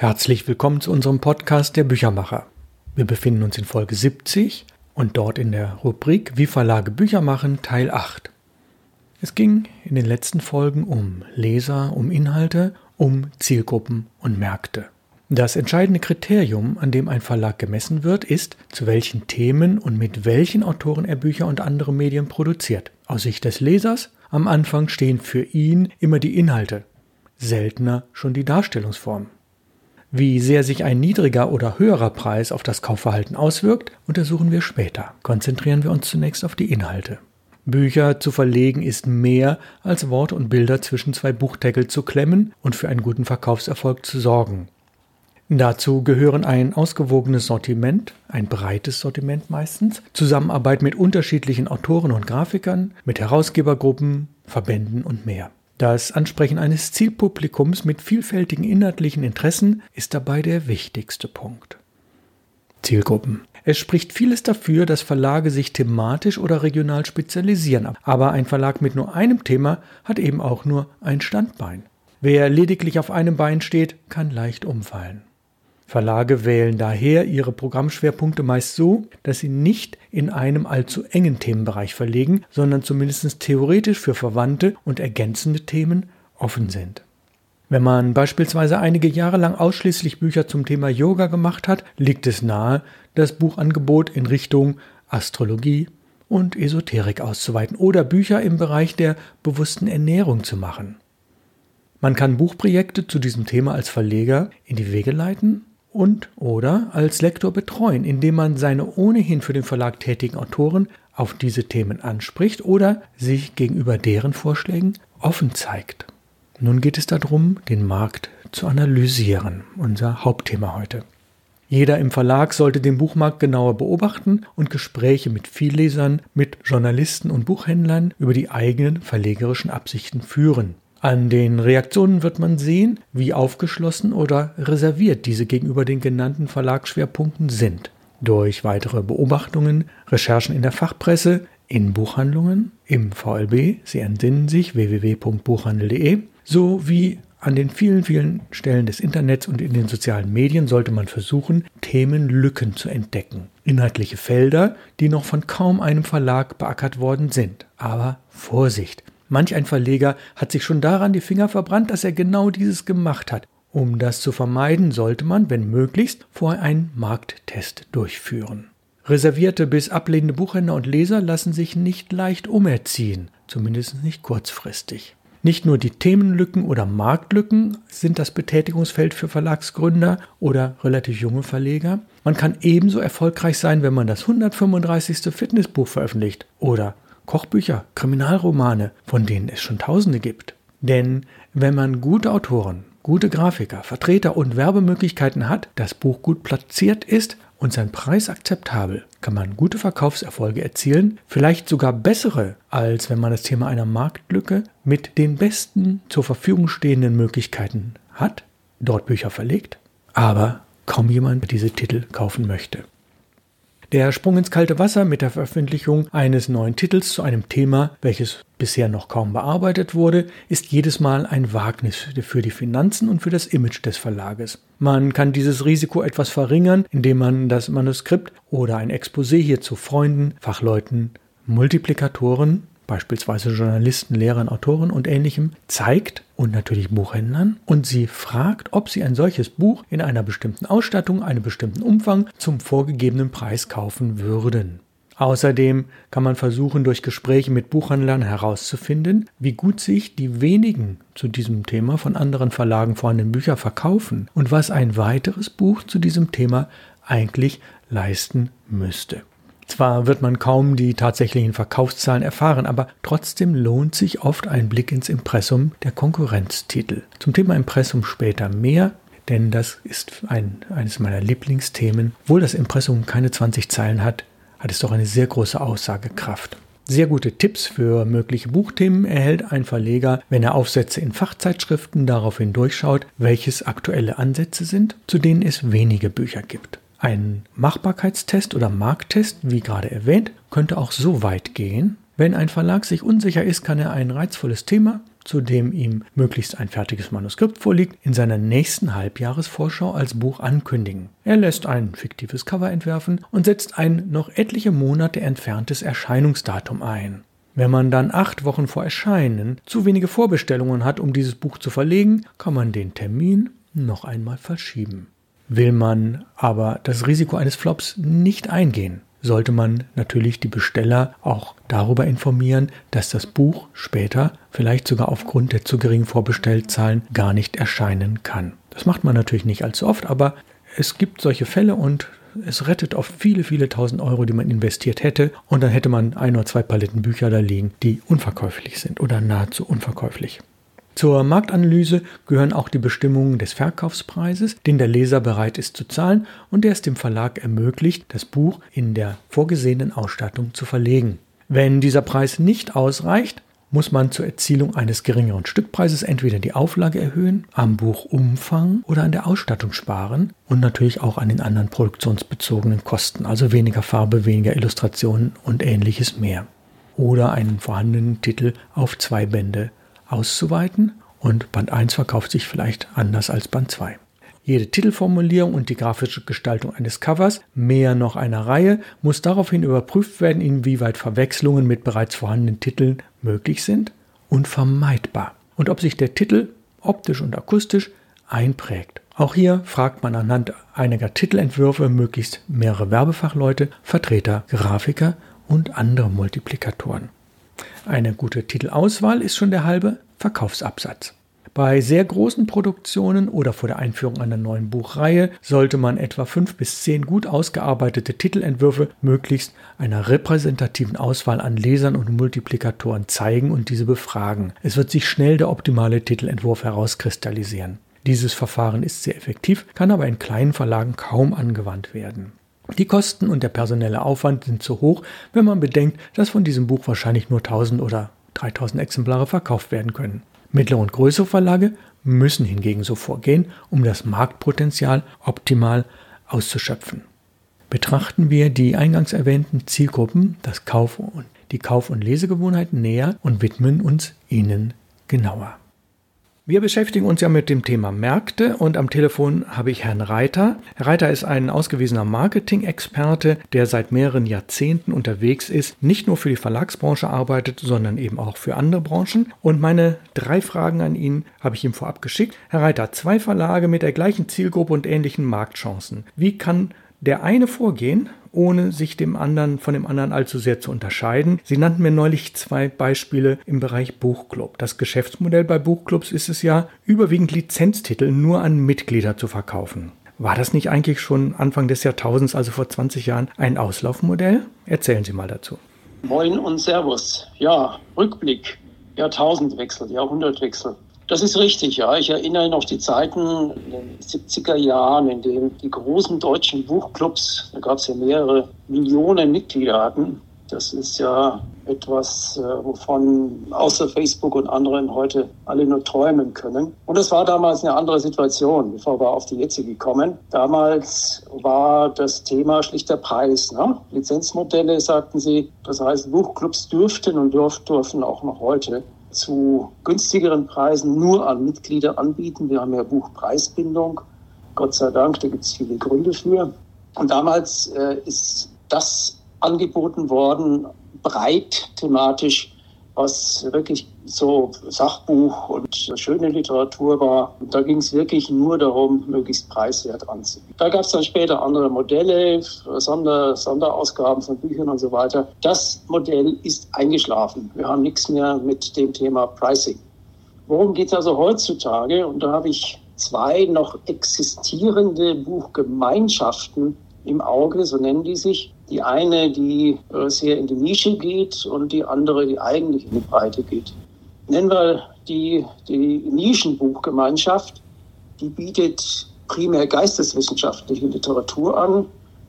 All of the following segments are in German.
Herzlich willkommen zu unserem Podcast Der Büchermacher. Wir befinden uns in Folge 70 und dort in der Rubrik Wie Verlage Bücher machen Teil 8. Es ging in den letzten Folgen um Leser, um Inhalte, um Zielgruppen und Märkte. Das entscheidende Kriterium, an dem ein Verlag gemessen wird, ist, zu welchen Themen und mit welchen Autoren er Bücher und andere Medien produziert. Aus Sicht des Lesers am Anfang stehen für ihn immer die Inhalte, seltener schon die Darstellungsform. Wie sehr sich ein niedriger oder höherer Preis auf das Kaufverhalten auswirkt, untersuchen wir später. Konzentrieren wir uns zunächst auf die Inhalte. Bücher zu verlegen ist mehr als Worte und Bilder zwischen zwei Buchdeckel zu klemmen und für einen guten Verkaufserfolg zu sorgen. Dazu gehören ein ausgewogenes Sortiment, ein breites Sortiment meistens, Zusammenarbeit mit unterschiedlichen Autoren und Grafikern, mit Herausgebergruppen, Verbänden und mehr. Das Ansprechen eines Zielpublikums mit vielfältigen inhaltlichen Interessen ist dabei der wichtigste Punkt. Zielgruppen. Es spricht vieles dafür, dass Verlage sich thematisch oder regional spezialisieren, aber ein Verlag mit nur einem Thema hat eben auch nur ein Standbein. Wer lediglich auf einem Bein steht, kann leicht umfallen. Verlage wählen daher ihre Programmschwerpunkte meist so, dass sie nicht in einem allzu engen Themenbereich verlegen, sondern zumindest theoretisch für verwandte und ergänzende Themen offen sind. Wenn man beispielsweise einige Jahre lang ausschließlich Bücher zum Thema Yoga gemacht hat, liegt es nahe, das Buchangebot in Richtung Astrologie und Esoterik auszuweiten oder Bücher im Bereich der bewussten Ernährung zu machen. Man kann Buchprojekte zu diesem Thema als Verleger in die Wege leiten und oder als Lektor betreuen, indem man seine ohnehin für den Verlag tätigen Autoren auf diese Themen anspricht oder sich gegenüber deren Vorschlägen offen zeigt. Nun geht es darum, den Markt zu analysieren, unser Hauptthema heute. Jeder im Verlag sollte den Buchmarkt genauer beobachten und Gespräche mit Viellesern, mit Journalisten und Buchhändlern über die eigenen verlegerischen Absichten führen. An den Reaktionen wird man sehen, wie aufgeschlossen oder reserviert diese gegenüber den genannten Verlagsschwerpunkten sind. Durch weitere Beobachtungen, Recherchen in der Fachpresse, in Buchhandlungen, im VLB, Sie entsinnen sich www.buchhandel.de, sowie an den vielen, vielen Stellen des Internets und in den sozialen Medien sollte man versuchen, Themenlücken zu entdecken. Inhaltliche Felder, die noch von kaum einem Verlag beackert worden sind. Aber Vorsicht! Manch ein Verleger hat sich schon daran die Finger verbrannt, dass er genau dieses gemacht hat. Um das zu vermeiden, sollte man, wenn möglichst, vorher einen Markttest durchführen. Reservierte bis ablehnende Buchhändler und Leser lassen sich nicht leicht umerziehen, zumindest nicht kurzfristig. Nicht nur die Themenlücken oder Marktlücken sind das Betätigungsfeld für Verlagsgründer oder relativ junge Verleger. Man kann ebenso erfolgreich sein, wenn man das 135. Fitnessbuch veröffentlicht oder Kochbücher, Kriminalromane, von denen es schon Tausende gibt. Denn wenn man gute Autoren, gute Grafiker, Vertreter und Werbemöglichkeiten hat, das Buch gut platziert ist und sein Preis akzeptabel, kann man gute Verkaufserfolge erzielen, vielleicht sogar bessere, als wenn man das Thema einer Marktlücke mit den besten zur Verfügung stehenden Möglichkeiten hat, dort Bücher verlegt, aber kaum jemand diese Titel kaufen möchte. Der Sprung ins kalte Wasser mit der Veröffentlichung eines neuen Titels zu einem Thema, welches bisher noch kaum bearbeitet wurde, ist jedes Mal ein Wagnis für die Finanzen und für das Image des Verlages. Man kann dieses Risiko etwas verringern, indem man das Manuskript oder ein Exposé hier zu Freunden, Fachleuten, Multiplikatoren beispielsweise Journalisten, Lehrern, Autoren und ähnlichem, zeigt und natürlich Buchhändlern und sie fragt, ob sie ein solches Buch in einer bestimmten Ausstattung, einem bestimmten Umfang zum vorgegebenen Preis kaufen würden. Außerdem kann man versuchen, durch Gespräche mit Buchhändlern herauszufinden, wie gut sich die wenigen zu diesem Thema von anderen Verlagen vorhandenen Bücher verkaufen und was ein weiteres Buch zu diesem Thema eigentlich leisten müsste. Zwar wird man kaum die tatsächlichen Verkaufszahlen erfahren, aber trotzdem lohnt sich oft ein Blick ins Impressum der Konkurrenztitel. Zum Thema Impressum später mehr, denn das ist ein, eines meiner Lieblingsthemen. Obwohl das Impressum keine 20 Zeilen hat, hat es doch eine sehr große Aussagekraft. Sehr gute Tipps für mögliche Buchthemen erhält ein Verleger, wenn er Aufsätze in Fachzeitschriften daraufhin durchschaut, welches aktuelle Ansätze sind, zu denen es wenige Bücher gibt. Ein Machbarkeitstest oder Markttest, wie gerade erwähnt, könnte auch so weit gehen. Wenn ein Verlag sich unsicher ist, kann er ein reizvolles Thema, zu dem ihm möglichst ein fertiges Manuskript vorliegt, in seiner nächsten Halbjahresvorschau als Buch ankündigen. Er lässt ein fiktives Cover entwerfen und setzt ein noch etliche Monate entferntes Erscheinungsdatum ein. Wenn man dann acht Wochen vor Erscheinen zu wenige Vorbestellungen hat, um dieses Buch zu verlegen, kann man den Termin noch einmal verschieben. Will man aber das Risiko eines Flops nicht eingehen, sollte man natürlich die Besteller auch darüber informieren, dass das Buch später, vielleicht sogar aufgrund der zu geringen Vorbestellzahlen, gar nicht erscheinen kann. Das macht man natürlich nicht allzu oft, aber es gibt solche Fälle und es rettet oft viele, viele tausend Euro, die man investiert hätte. Und dann hätte man ein oder zwei Paletten Bücher da liegen, die unverkäuflich sind oder nahezu unverkäuflich. Zur Marktanalyse gehören auch die Bestimmungen des Verkaufspreises, den der Leser bereit ist zu zahlen und der es dem Verlag ermöglicht, das Buch in der vorgesehenen Ausstattung zu verlegen. Wenn dieser Preis nicht ausreicht, muss man zur Erzielung eines geringeren Stückpreises entweder die Auflage erhöhen, am Buchumfang oder an der Ausstattung sparen und natürlich auch an den anderen produktionsbezogenen Kosten, also weniger Farbe, weniger Illustrationen und ähnliches mehr. Oder einen vorhandenen Titel auf zwei Bände auszuweiten und Band 1 verkauft sich vielleicht anders als Band 2. Jede Titelformulierung und die grafische Gestaltung eines Covers, mehr noch einer Reihe, muss daraufhin überprüft werden, inwieweit Verwechslungen mit bereits vorhandenen Titeln möglich sind und vermeidbar. Und ob sich der Titel optisch und akustisch einprägt. Auch hier fragt man anhand einiger Titelentwürfe möglichst mehrere Werbefachleute, Vertreter, Grafiker und andere Multiplikatoren. Eine gute Titelauswahl ist schon der halbe Verkaufsabsatz. Bei sehr großen Produktionen oder vor der Einführung einer neuen Buchreihe sollte man etwa fünf bis zehn gut ausgearbeitete Titelentwürfe möglichst einer repräsentativen Auswahl an Lesern und Multiplikatoren zeigen und diese befragen. Es wird sich schnell der optimale Titelentwurf herauskristallisieren. Dieses Verfahren ist sehr effektiv, kann aber in kleinen Verlagen kaum angewandt werden. Die Kosten und der personelle Aufwand sind zu hoch, wenn man bedenkt, dass von diesem Buch wahrscheinlich nur 1000 oder 3000 Exemplare verkauft werden können. Mittlere und größere Verlage müssen hingegen so vorgehen, um das Marktpotenzial optimal auszuschöpfen. Betrachten wir die eingangs erwähnten Zielgruppen, das Kauf und die Kauf- und Lesegewohnheiten näher und widmen uns ihnen genauer. Wir beschäftigen uns ja mit dem Thema Märkte und am Telefon habe ich Herrn Reiter. Herr Reiter ist ein ausgewiesener Marketing-Experte, der seit mehreren Jahrzehnten unterwegs ist, nicht nur für die Verlagsbranche arbeitet, sondern eben auch für andere Branchen. Und meine drei Fragen an ihn habe ich ihm vorab geschickt. Herr Reiter, zwei Verlage mit der gleichen Zielgruppe und ähnlichen Marktchancen. Wie kann der eine vorgehen, ohne sich dem anderen von dem anderen allzu sehr zu unterscheiden. Sie nannten mir neulich zwei Beispiele im Bereich Buchclub. Das Geschäftsmodell bei Buchclubs ist es ja, überwiegend Lizenztitel nur an Mitglieder zu verkaufen. War das nicht eigentlich schon Anfang des Jahrtausends, also vor 20 Jahren, ein Auslaufmodell? Erzählen Sie mal dazu. Moin und Servus. Ja, Rückblick, Jahrtausendwechsel, Jahrhundertwechsel. Das ist richtig, ja. Ich erinnere noch die Zeiten in den 70er Jahren, in denen die großen deutschen Buchclubs, da gab es ja mehrere Millionen Mitglieder hatten. Das ist ja etwas, äh, wovon außer Facebook und anderen heute alle nur träumen können. Und es war damals eine andere Situation, bevor wir auf die jetzige kommen. Damals war das Thema schlicht der Preis. Ne? Lizenzmodelle, sagten sie. Das heißt, Buchclubs dürften und dürfen auch noch heute zu günstigeren Preisen nur an Mitglieder anbieten. Wir haben ja Buchpreisbindung. Gott sei Dank, da gibt es viele Gründe für. Und damals äh, ist das angeboten worden, breit thematisch was wirklich so Sachbuch und schöne Literatur war. Und da ging es wirklich nur darum, möglichst preiswert anzubieten. Da gab es dann später andere Modelle, Sonder, Sonderausgaben von Büchern und so weiter. Das Modell ist eingeschlafen. Wir haben nichts mehr mit dem Thema Pricing. Worum geht es also heutzutage? Und da habe ich zwei noch existierende Buchgemeinschaften im Auge, so nennen die sich. Die eine, die äh, sehr in die Nische geht und die andere, die eigentlich in die Breite geht. Nennen wir die, die Nischenbuchgemeinschaft. Die bietet primär geisteswissenschaftliche Literatur an,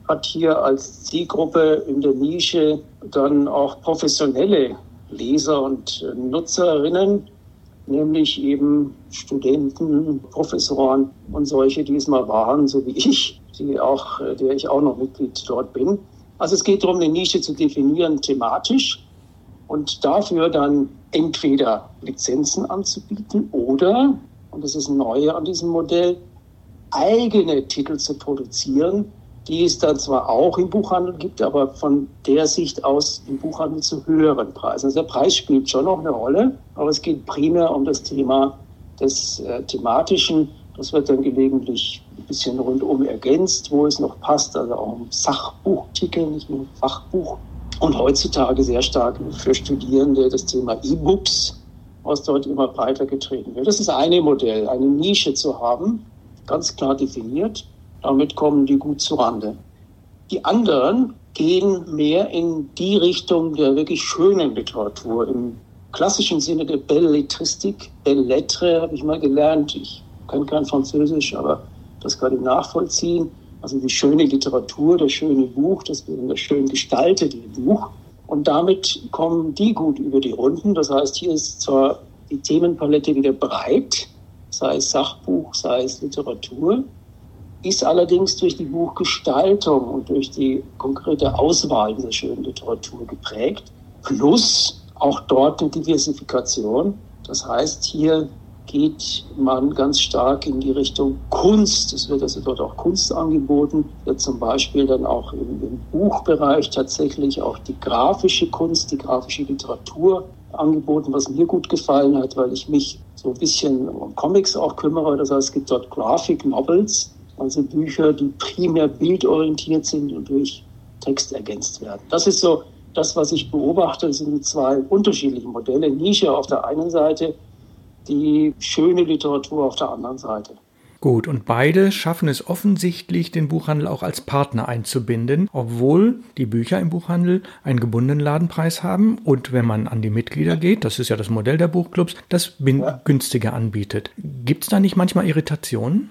hat hier als Zielgruppe in der Nische dann auch professionelle Leser und äh, Nutzerinnen, nämlich eben Studenten, Professoren und solche, die es mal waren, so wie ich, die auch, der ich auch noch Mitglied dort bin. Also es geht darum, eine Nische zu definieren thematisch und dafür dann entweder Lizenzen anzubieten oder, und das ist neu an diesem Modell, eigene Titel zu produzieren, die es dann zwar auch im Buchhandel gibt, aber von der Sicht aus im Buchhandel zu höheren Preisen. Also der Preis spielt schon noch eine Rolle, aber es geht primär um das Thema des äh, thematischen. Das wird dann gelegentlich bisschen rundum ergänzt, wo es noch passt, also auch um Sachbuchtitel, nicht nur Fachbuch. Und heutzutage sehr stark für Studierende das Thema E-Books, was dort immer breiter getreten wird. Das ist eine Modell, eine Nische zu haben, ganz klar definiert. Damit kommen die gut zurande. Die anderen gehen mehr in die Richtung der wirklich schönen Literatur, im klassischen Sinne der Belletristik. Bellettre habe ich mal gelernt. Ich kann kein Französisch, aber das kann ich nachvollziehen. Also die schöne Literatur, das schöne Buch, das, das schön gestaltete Buch. Und damit kommen die gut über die Runden. Das heißt, hier ist zwar die Themenpalette wieder breit, sei es Sachbuch, sei es Literatur, ist allerdings durch die Buchgestaltung und durch die konkrete Auswahl dieser schönen Literatur geprägt. Plus auch dort eine Diversifikation. Das heißt, hier geht man ganz stark in die Richtung Kunst. Es wird also dort auch Kunst angeboten, wird zum Beispiel dann auch im, im, Buchbereich tatsächlich auch die grafische Kunst, die grafische Literatur angeboten, was mir gut gefallen hat, weil ich mich so ein bisschen um Comics auch kümmere. Das heißt, es gibt dort Graphic Novels, also Bücher, die primär bildorientiert sind und durch Text ergänzt werden. Das ist so das, was ich beobachte, sind zwei unterschiedliche Modelle. Nische auf der einen Seite, die schöne Literatur auf der anderen Seite. Gut, und beide schaffen es offensichtlich, den Buchhandel auch als Partner einzubinden, obwohl die Bücher im Buchhandel einen gebundenen Ladenpreis haben und wenn man an die Mitglieder geht, das ist ja das Modell der Buchclubs, das ja. günstiger anbietet. Gibt es da nicht manchmal Irritationen?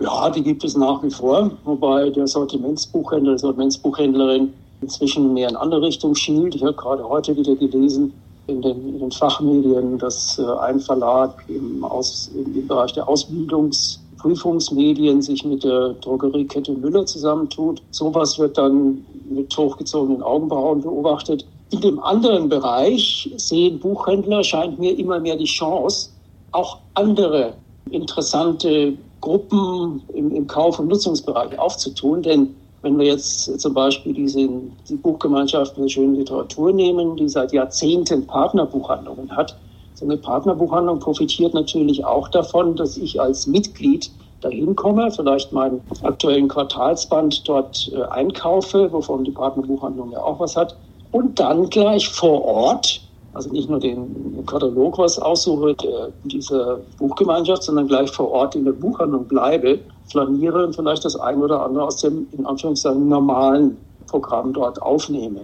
Ja, die gibt es nach wie vor, wobei der Sortimentsbuchhändler, die Sortimentsbuchhändlerin inzwischen mehr in andere Richtung schielt. Ich habe gerade heute wieder gelesen, in den, in den Fachmedien, dass äh, ein Verlag im, Aus, im Bereich der Ausbildungsprüfungsmedien sich mit der Drogeriekette Müller zusammentut. Sowas wird dann mit hochgezogenen Augenbrauen beobachtet. In dem anderen Bereich sehen Buchhändler, scheint mir immer mehr die Chance, auch andere interessante Gruppen im, im Kauf- und Nutzungsbereich aufzutun. Denn wenn wir jetzt zum Beispiel diese, die Buchgemeinschaft für schöne Literatur nehmen, die seit Jahrzehnten Partnerbuchhandlungen hat, so eine Partnerbuchhandlung profitiert natürlich auch davon, dass ich als Mitglied dahin komme, vielleicht meinen aktuellen Quartalsband dort äh, einkaufe, wovon die Partnerbuchhandlung ja auch was hat, und dann gleich vor Ort, also nicht nur den Katalog was aussuche äh, dieser Buchgemeinschaft, sondern gleich vor Ort in der Buchhandlung bleibe flaniere und vielleicht das ein oder andere aus dem, in Anführungszeichen, normalen Programm dort aufnehme.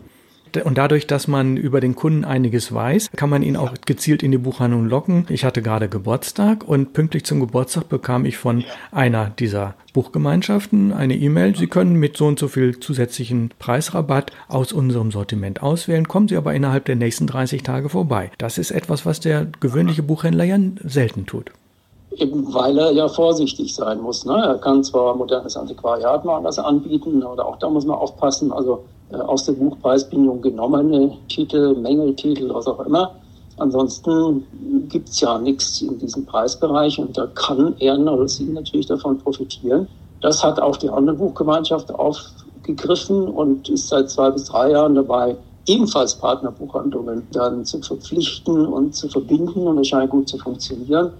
Und dadurch, dass man über den Kunden einiges weiß, kann man ihn auch gezielt in die Buchhandlung locken. Ich hatte gerade Geburtstag und pünktlich zum Geburtstag bekam ich von einer dieser Buchgemeinschaften eine E-Mail. Sie können mit so und so viel zusätzlichen Preisrabatt aus unserem Sortiment auswählen, kommen Sie aber innerhalb der nächsten 30 Tage vorbei. Das ist etwas, was der gewöhnliche Buchhändler ja selten tut eben weil er ja vorsichtig sein muss. Ne? Er kann zwar modernes Antiquariat mal anders anbieten, aber auch da muss man aufpassen. Also äh, aus der Buchpreisbindung genommene Titel, Mängeltitel, was auch immer. Ansonsten gibt es ja nichts in diesem Preisbereich und da kann er oder sie natürlich davon profitieren. Das hat auch die andere Buchgemeinschaft aufgegriffen und ist seit zwei bis drei Jahren dabei, ebenfalls Partnerbuchhandlungen dann zu verpflichten und zu verbinden und es scheint gut zu funktionieren.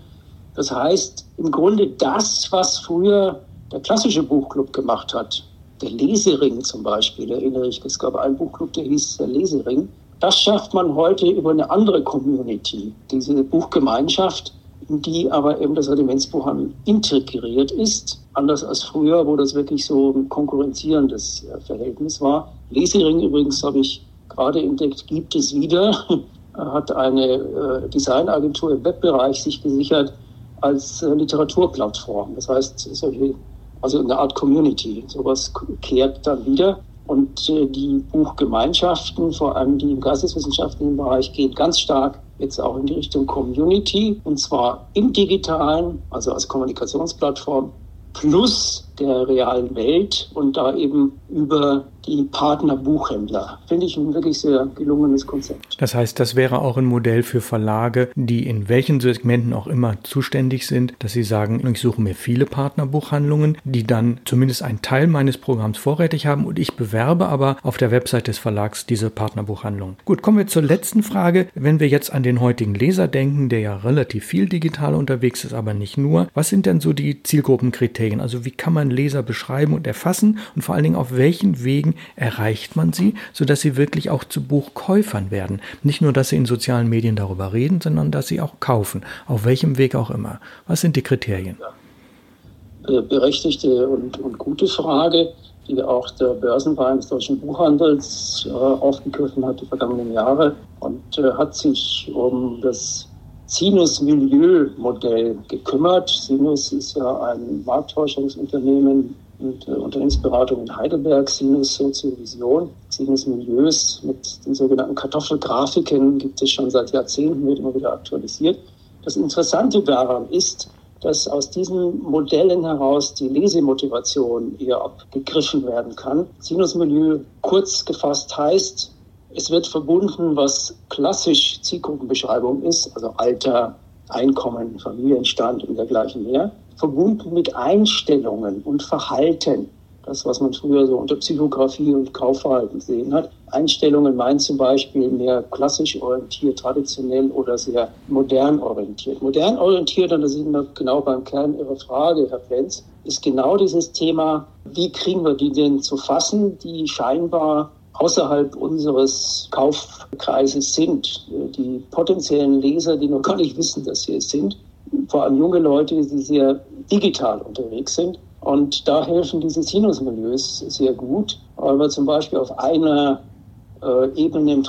Das heißt, im Grunde das, was früher der klassische Buchclub gemacht hat, der Lesering zum Beispiel, erinnere ich, es gab einen Buchclub, der hieß der Lesering, das schafft man heute über eine andere Community, diese Buchgemeinschaft, in die aber eben das Sortimentsbuchhandel integriert ist, anders als früher, wo das wirklich so ein konkurrenzierendes äh, Verhältnis war. Lesering übrigens habe ich gerade entdeckt, gibt es wieder, hat eine äh, Designagentur im Webbereich sich gesichert, als äh, Literaturplattform. Das heißt, solche, also eine Art Community. Sowas kehrt dann wieder. Und äh, die Buchgemeinschaften, vor allem die im geisteswissenschaftlichen Bereich, gehen ganz stark jetzt auch in die Richtung Community. Und zwar im digitalen, also als Kommunikationsplattform, plus der realen Welt und da eben über die Partnerbuchhändler. Finde ich ein wirklich sehr gelungenes Konzept. Das heißt, das wäre auch ein Modell für Verlage, die in welchen Segmenten auch immer zuständig sind, dass sie sagen, ich suche mir viele Partnerbuchhandlungen, die dann zumindest einen Teil meines Programms vorrätig haben und ich bewerbe aber auf der Website des Verlags diese Partnerbuchhandlungen. Gut, kommen wir zur letzten Frage. Wenn wir jetzt an den heutigen Leser denken, der ja relativ viel digital unterwegs ist, aber nicht nur, was sind denn so die Zielgruppenkriterien? Also wie kann man Leser beschreiben und erfassen und vor allen Dingen auf welchen Wegen erreicht man sie, sodass sie wirklich auch zu Buchkäufern werden. Nicht nur, dass sie in sozialen Medien darüber reden, sondern dass sie auch kaufen, auf welchem Weg auch immer. Was sind die Kriterien? Äh, berechtigte und, und gute Frage, die auch der Börsenverein des deutschen Buchhandels äh, aufgegriffen hat die vergangenen Jahre und äh, hat sich um das Sinus-Milieu-Modell gekümmert. Sinus ist ja ein Marktforschungsunternehmen und äh, Unternehmensberatung in Heidelberg, Sinus Soziovision, Sinus Milieus mit den sogenannten Kartoffelgrafiken gibt es schon seit Jahrzehnten, wird immer wieder aktualisiert. Das Interessante daran ist, dass aus diesen Modellen heraus die Lesemotivation eher abgegriffen werden kann. Sinusmilieu kurz gefasst heißt, es wird verbunden, was klassisch Zielgruppenbeschreibung ist, also Alter, Einkommen, Familienstand und dergleichen mehr, verbunden mit Einstellungen und Verhalten. Das, was man früher so unter Psychografie und Kaufverhalten gesehen hat. Einstellungen meinen zum Beispiel mehr klassisch orientiert, traditionell oder sehr modern orientiert. Modern orientiert, und da sind wir genau beim Kern Ihrer Frage, Herr Plenz, ist genau dieses Thema, wie kriegen wir die denn zu fassen, die scheinbar außerhalb unseres Kaufkreises sind. Die potenziellen Leser, die noch gar nicht wissen, dass sie es sind, vor allem junge Leute, die sehr digital unterwegs sind. Und da helfen diese Sinusmilieus sehr gut, weil wir zum Beispiel auf einer äh, Ebene im,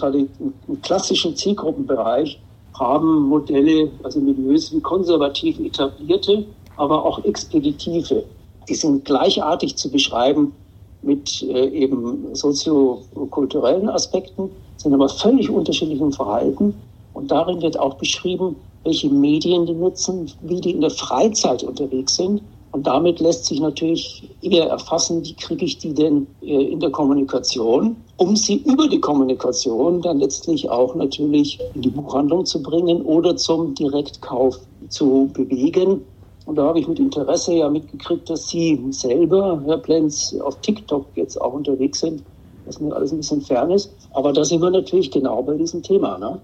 im, klassischen Zielgruppenbereich haben Modelle, also Milieus wie konservativ etablierte, aber auch expeditive. Die sind gleichartig zu beschreiben mit äh, eben soziokulturellen Aspekten, sind aber völlig unterschiedlichen Verhalten. Und darin wird auch beschrieben, welche Medien die nutzen, wie die in der Freizeit unterwegs sind. Und damit lässt sich natürlich eher erfassen, wie kriege ich die denn äh, in der Kommunikation, um sie über die Kommunikation dann letztlich auch natürlich in die Buchhandlung zu bringen oder zum Direktkauf zu bewegen. Und da habe ich mit Interesse ja mitgekriegt, dass Sie selber, Herr Plenz, auf TikTok jetzt auch unterwegs sind, was mir alles ein bisschen fern ist. Aber da sind wir natürlich genau bei diesem Thema. Ne?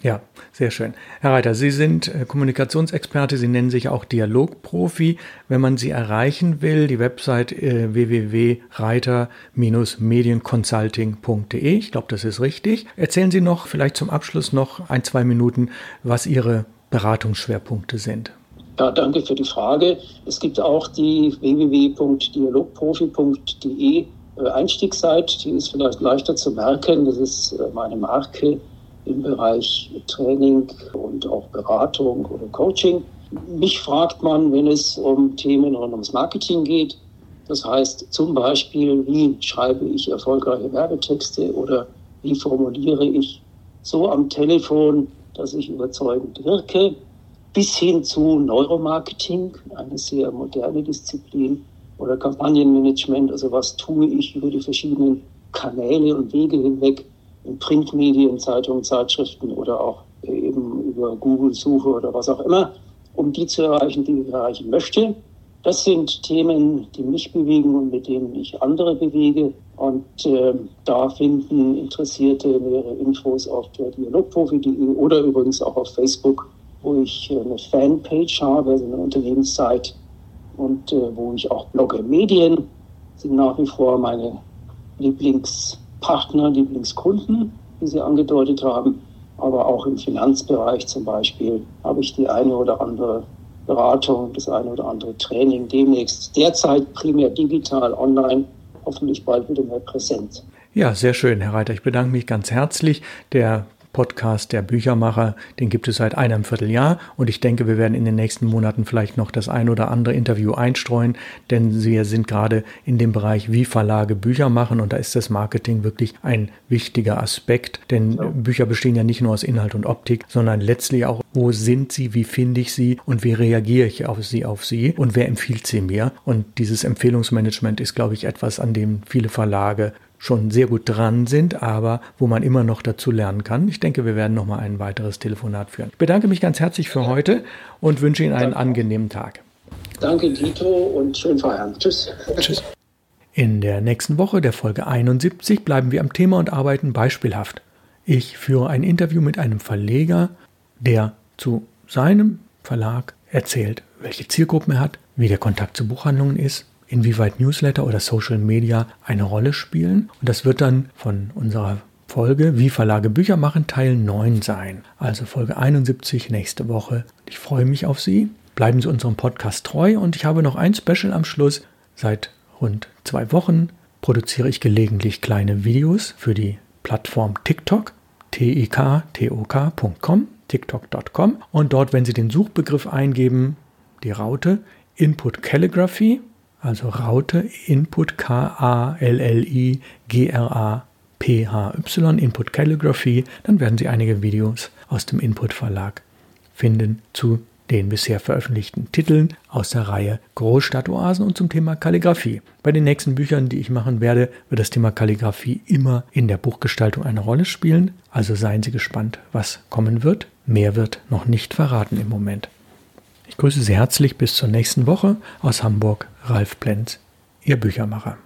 Ja, sehr schön. Herr Reiter, Sie sind äh, Kommunikationsexperte, Sie nennen sich auch Dialogprofi. Wenn man Sie erreichen will, die Website äh, www.reiter-medienconsulting.de, ich glaube, das ist richtig. Erzählen Sie noch vielleicht zum Abschluss noch ein, zwei Minuten, was Ihre Beratungsschwerpunkte sind. Ja, danke für die Frage. Es gibt auch die www.dialogprofi.de äh, Einstiegsseite, die ist vielleicht leichter zu merken. Das ist äh, meine Marke im Bereich Training und auch Beratung oder Coaching. Mich fragt man, wenn es um Themen rund ums Marketing geht. Das heißt zum Beispiel, wie schreibe ich erfolgreiche Werbetexte oder wie formuliere ich so am Telefon, dass ich überzeugend wirke bis hin zu Neuromarketing, eine sehr moderne Disziplin, oder Kampagnenmanagement, also was tue ich über die verschiedenen Kanäle und Wege hinweg in Printmedien, Zeitungen, Zeitschriften oder auch eben über Google-Suche oder was auch immer, um die zu erreichen, die ich erreichen möchte. Das sind Themen, die mich bewegen und mit denen ich andere bewege. Und äh, da finden Interessierte mehrere Infos auf der dialogprofi.de oder übrigens auch auf Facebook wo ich äh, eine Fanpage habe, also eine Unternehmenszeit und äh, wo ich auch blogge. Medien sind nach wie vor meine Lieblingspartner, Lieblingskunden, wie Sie angedeutet haben. Aber auch im Finanzbereich zum Beispiel habe ich die eine oder andere Beratung, das eine oder andere Training demnächst. Derzeit primär digital, online, hoffentlich bald wieder mehr präsent. Ja, sehr schön, Herr Reiter. Ich bedanke mich ganz herzlich. Der Podcast der Büchermacher, den gibt es seit einem Vierteljahr. Und ich denke, wir werden in den nächsten Monaten vielleicht noch das ein oder andere Interview einstreuen, denn wir sind gerade in dem Bereich, wie Verlage Bücher machen. Und da ist das Marketing wirklich ein wichtiger Aspekt, denn ja. Bücher bestehen ja nicht nur aus Inhalt und Optik, sondern letztlich auch, wo sind sie, wie finde ich sie und wie reagiere ich auf sie, auf sie und wer empfiehlt sie mir? Und dieses Empfehlungsmanagement ist, glaube ich, etwas, an dem viele Verlage schon sehr gut dran sind, aber wo man immer noch dazu lernen kann. Ich denke, wir werden noch mal ein weiteres Telefonat führen. Ich bedanke mich ganz herzlich für heute und wünsche Ihnen einen angenehmen Tag. Danke, Dito, und schönen Feierabend. Tschüss. Tschüss. In der nächsten Woche, der Folge 71, bleiben wir am Thema und arbeiten beispielhaft. Ich führe ein Interview mit einem Verleger, der zu seinem Verlag erzählt, welche Zielgruppen er hat, wie der Kontakt zu Buchhandlungen ist, inwieweit Newsletter oder Social Media eine Rolle spielen. Und das wird dann von unserer Folge Wie Verlage Bücher machen Teil 9 sein. Also Folge 71 nächste Woche. Ich freue mich auf Sie. Bleiben Sie unserem Podcast treu und ich habe noch ein Special am Schluss. Seit rund zwei Wochen produziere ich gelegentlich kleine Videos für die Plattform TikTok, tiktok.com, tiktok.com und dort, wenn Sie den Suchbegriff eingeben, die Raute Input Calligraphy, also Raute Input K-A-L-L-I-G-R-A-P-H-Y, Input Calligraphy, dann werden Sie einige Videos aus dem Input Verlag finden zu den bisher veröffentlichten Titeln aus der Reihe Großstadtoasen und zum Thema Kalligraphie. Bei den nächsten Büchern, die ich machen werde, wird das Thema Kalligraphie immer in der Buchgestaltung eine Rolle spielen. Also seien Sie gespannt, was kommen wird. Mehr wird noch nicht verraten im Moment. Ich grüße Sie herzlich bis zur nächsten Woche aus Hamburg, Ralf Plenz, Ihr Büchermacher.